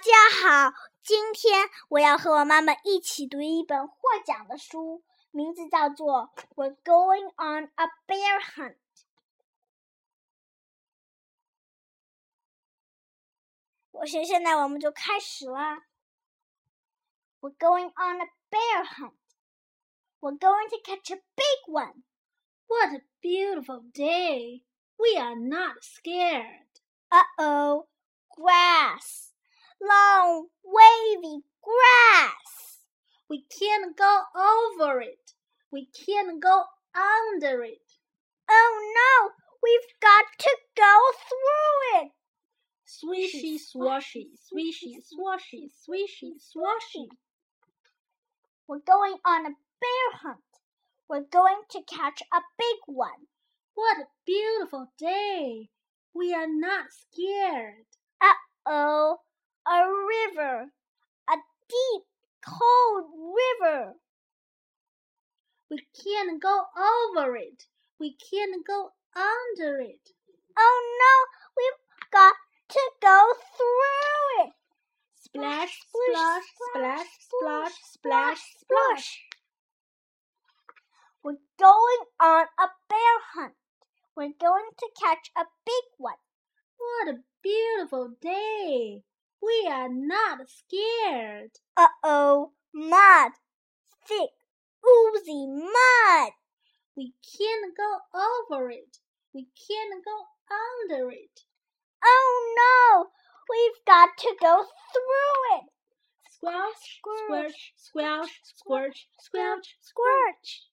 大家好，今天我要和我妈妈一起读一本获奖的书，名字叫做《We're Going on a Bear Hunt》。我现现在我们就开始了。We're going on a bear hunt. We're going to catch a big one. What a beautiful day! We are not scared. Uh oh, We can't go over it. We can't go under it. Oh no, we've got to go through it. Swishy, swashy, swishy, swashy, swishy, swashy. We're going on a bear hunt. We're going to catch a big one. What a beautiful day. We are not scared. Uh oh, a river, a deep, cold river. We can't go over it. We can't go under it. Oh no, we've got to go through it. Splash, splash, splash, splash, splash, splash. We're going on a bear hunt. We're going to catch a big one. What a beautiful day! We are not scared. Uh oh, mud. Thick, oozy mud. We can't go over it. We can't go under it. Oh no, we've got to go through it. Squelch, squirch, squelch, squirch, squelch, squirch.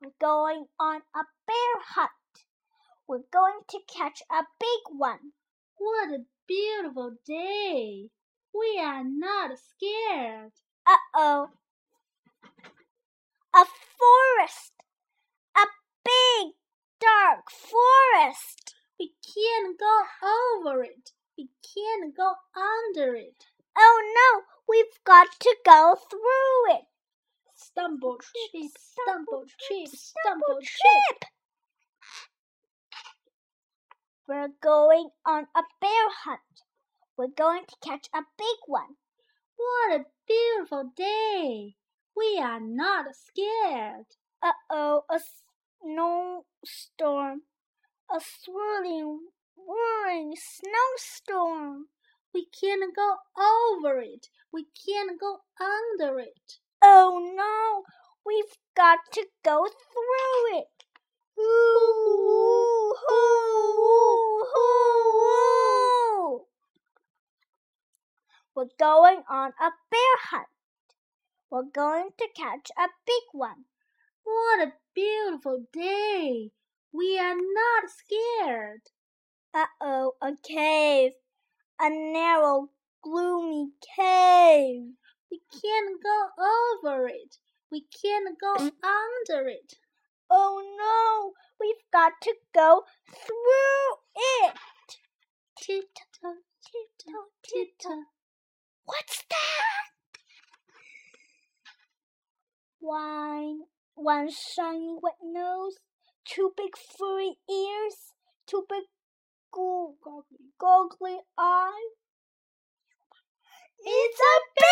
We're going on a bear hunt. We're going to catch a big one. What a beautiful day! We are not scared. Uh oh. A forest. A big, dark forest. We can't go over it. We can't go under it. Oh no, we've got to go through it. Stumble, trip, stumble, trip, stumble, trip. We're going on a bear hunt. We're going to catch a big one. What a beautiful day! We are not scared. Uh oh, a snowstorm. A swirling, whirling snowstorm. We can't go over it. We can't go under it. Oh no, we've got to go through it. Ooh, ooh, ooh, We're going on a bear hunt. We're going to catch a big one. What a beautiful day! We are not scared. Uh oh, a cave. A narrow, gloomy cave. We can't go over it. We can't go under it. Oh no, we've got to go through it. Tiptoe, tiptoe, tiptoe. What's that? One, one shiny wet nose, two big furry ears, two big goggly, goggly eyes. It's a bear!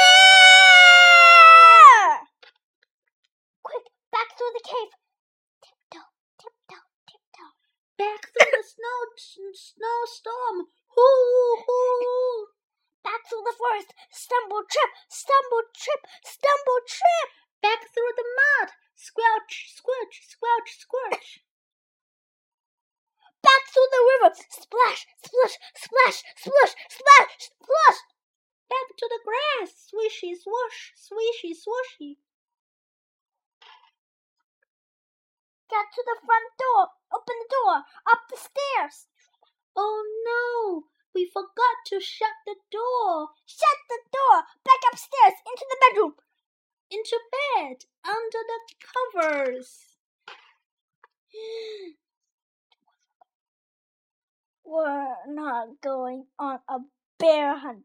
Quick, back through the cave. Tiptoe, tiptoe, tiptoe. Back through the snow snowstorm. Hoo, hoo. Back through the forest. Stumble, trip, stumble, trip, stumble, trip. Back through the mud. Squelch, squelch, squelch, squelch. Back through the river. Splash, splash, splash, splash, splash, splash. Back to the grass. Swishy, swash, swishy, swashy. Get to the front door. Open the door. Up the stairs. Oh no! We forgot to shut the door. Shut the door. Back upstairs into the bedroom. Into bed under the covers. We're not going on a bear hunt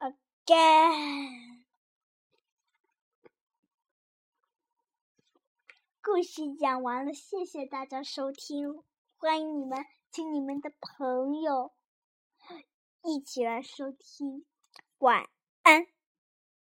again. 故事讲完了，谢谢大家收听，欢迎你们，请你们的朋友 一起来收听。晚安。